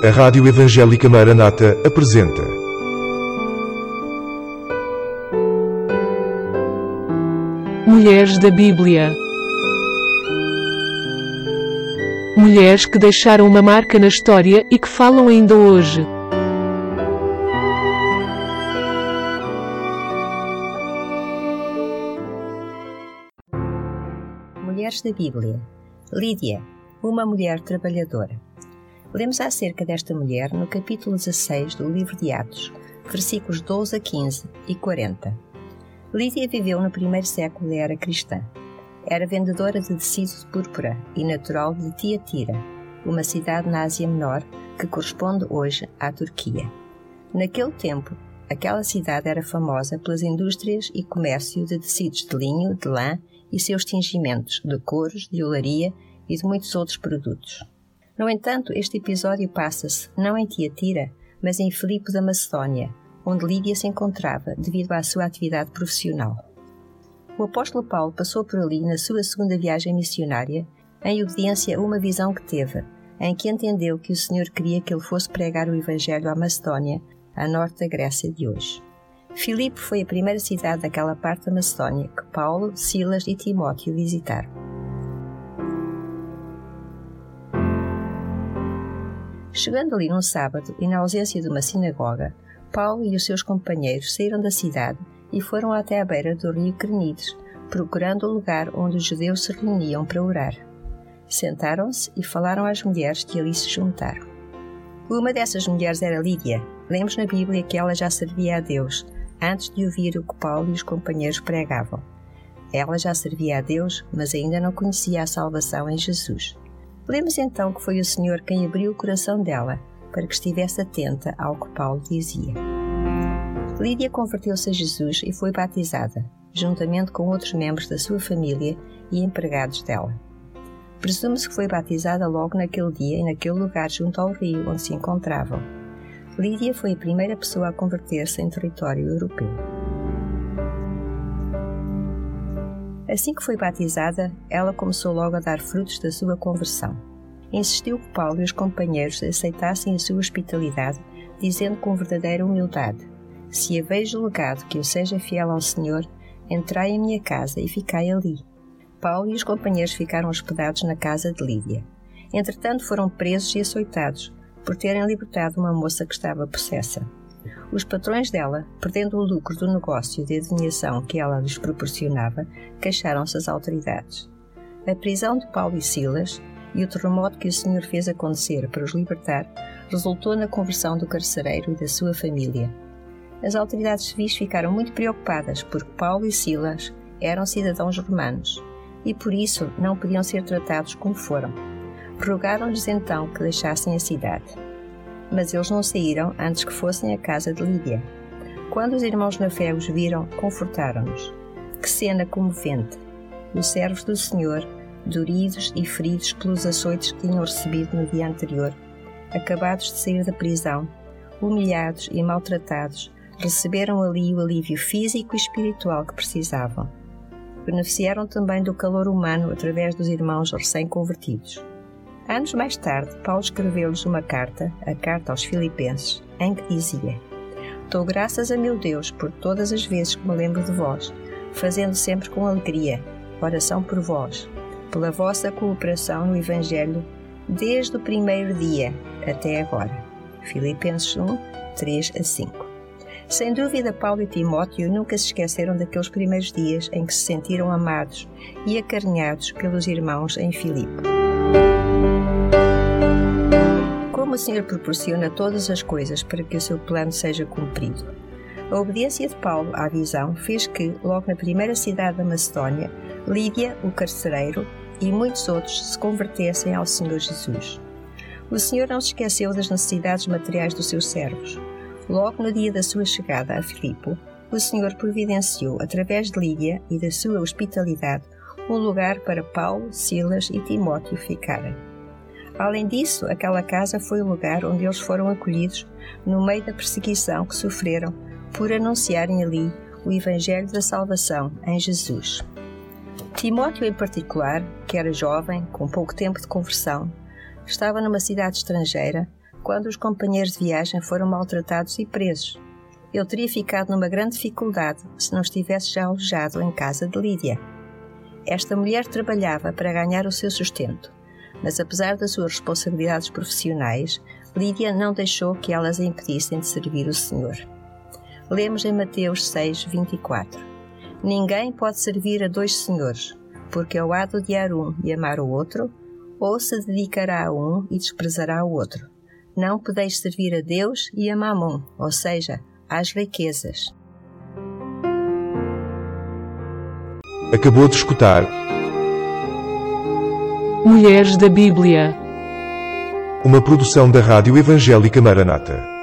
A Rádio Evangélica Maranata apresenta. Mulheres da Bíblia. Mulheres que deixaram uma marca na história e que falam ainda hoje. Mulheres da Bíblia. Lídia, uma mulher trabalhadora. Lemos acerca desta mulher no capítulo 16 do livro de Atos, versículos 12 a 15 e 40. Lídia viveu no primeiro século da era cristã. Era vendedora de tecido de púrpura e natural de Tiatira, uma cidade na Ásia Menor que corresponde hoje à Turquia. Naquele tempo, aquela cidade era famosa pelas indústrias e comércio de tecidos de linho, de lã e seus tingimentos, de couros, de olaria e de muitos outros produtos. No entanto, este episódio passa-se não em Tiatira, mas em Filipe da Macedónia, onde Lídia se encontrava devido à sua atividade profissional. O apóstolo Paulo passou por ali na sua segunda viagem missionária, em obediência a uma visão que teve, em que entendeu que o Senhor queria que ele fosse pregar o Evangelho à Macedónia, a norte da Grécia de hoje. Filipe foi a primeira cidade daquela parte da Macedónia que Paulo, Silas e Timóteo visitaram. Chegando ali num sábado e na ausência de uma sinagoga, Paulo e os seus companheiros saíram da cidade e foram até à beira do rio Crenides, procurando o lugar onde os judeus se reuniam para orar. Sentaram-se e falaram às mulheres que ali se juntaram. Uma dessas mulheres era Lídia. Lemos na Bíblia que ela já servia a Deus antes de ouvir o que Paulo e os companheiros pregavam. Ela já servia a Deus, mas ainda não conhecia a salvação em Jesus. Lemos então que foi o Senhor quem abriu o coração dela para que estivesse atenta ao que Paulo dizia. Lídia converteu-se a Jesus e foi batizada, juntamente com outros membros da sua família e empregados dela. Presume-se que foi batizada logo naquele dia e naquele lugar junto ao rio onde se encontravam. Lídia foi a primeira pessoa a converter-se em território europeu. Assim que foi batizada, ela começou logo a dar frutos da sua conversão. Insistiu que Paulo e os companheiros aceitassem a sua hospitalidade, dizendo com verdadeira humildade: Se vejo legado que eu seja fiel ao Senhor, entrai em minha casa e ficai ali. Paulo e os companheiros ficaram hospedados na casa de Lídia. Entretanto, foram presos e açoitados por terem libertado uma moça que estava possessa. Os patrões dela, perdendo o lucro do negócio de adivinhação que ela lhes proporcionava, queixaram-se às autoridades. A prisão de Paulo e Silas e o terremoto que o Senhor fez acontecer para os libertar resultou na conversão do carcereiro e da sua família. As autoridades civis ficaram muito preocupadas porque Paulo e Silas eram cidadãos romanos e por isso não podiam ser tratados como foram. Rogaram-lhes então que deixassem a cidade mas eles não saíram antes que fossem à casa de Lídia. Quando os irmãos na fé os viram, confortaram-nos. Que cena comovente! Os servos do Senhor, doridos e feridos pelos açoites que tinham recebido no dia anterior, acabados de sair da prisão, humilhados e maltratados, receberam ali o alívio físico e espiritual que precisavam. Beneficiaram também do calor humano através dos irmãos recém-convertidos. Anos mais tarde, Paulo escreveu-lhes uma carta, a Carta aos Filipenses, em que dizia: Dou graças a meu Deus por todas as vezes que me lembro de vós, fazendo sempre com alegria oração por vós, pela vossa cooperação no Evangelho, desde o primeiro dia até agora. Filipenses 1, 3 a 5. Sem dúvida, Paulo e Timóteo nunca se esqueceram daqueles primeiros dias em que se sentiram amados e acarinhados pelos irmãos em Filipe. Como o Senhor proporciona todas as coisas para que o seu plano seja cumprido. A obediência de Paulo à visão fez que, logo na primeira cidade da Macedónia, Lídia, o carcereiro, e muitos outros se convertessem ao Senhor Jesus. O Senhor não se esqueceu das necessidades materiais dos seus servos. Logo no dia da sua chegada a Filipe, o Senhor providenciou, através de Lídia e da sua hospitalidade, um lugar para Paulo, Silas e Timóteo ficarem. Além disso, aquela casa foi o lugar onde eles foram acolhidos no meio da perseguição que sofreram por anunciarem ali o Evangelho da Salvação em Jesus. Timóteo, em particular, que era jovem, com pouco tempo de conversão, estava numa cidade estrangeira, quando os companheiros de viagem foram maltratados e presos. Ele teria ficado numa grande dificuldade se não estivesse já alojado em casa de Lídia. Esta mulher trabalhava para ganhar o seu sustento, mas apesar das suas responsabilidades profissionais, Lídia não deixou que elas a impedissem de servir o Senhor. Lemos em Mateus 6, 24: Ninguém pode servir a dois senhores, porque ou há de odiar um e amar o outro, ou se dedicará a um e desprezará o outro. Não podeis servir a Deus e a Mamon, ou seja, às riquezas. Acabou de escutar Mulheres da Bíblia. uma produção da Rádio Evangélica Maranata.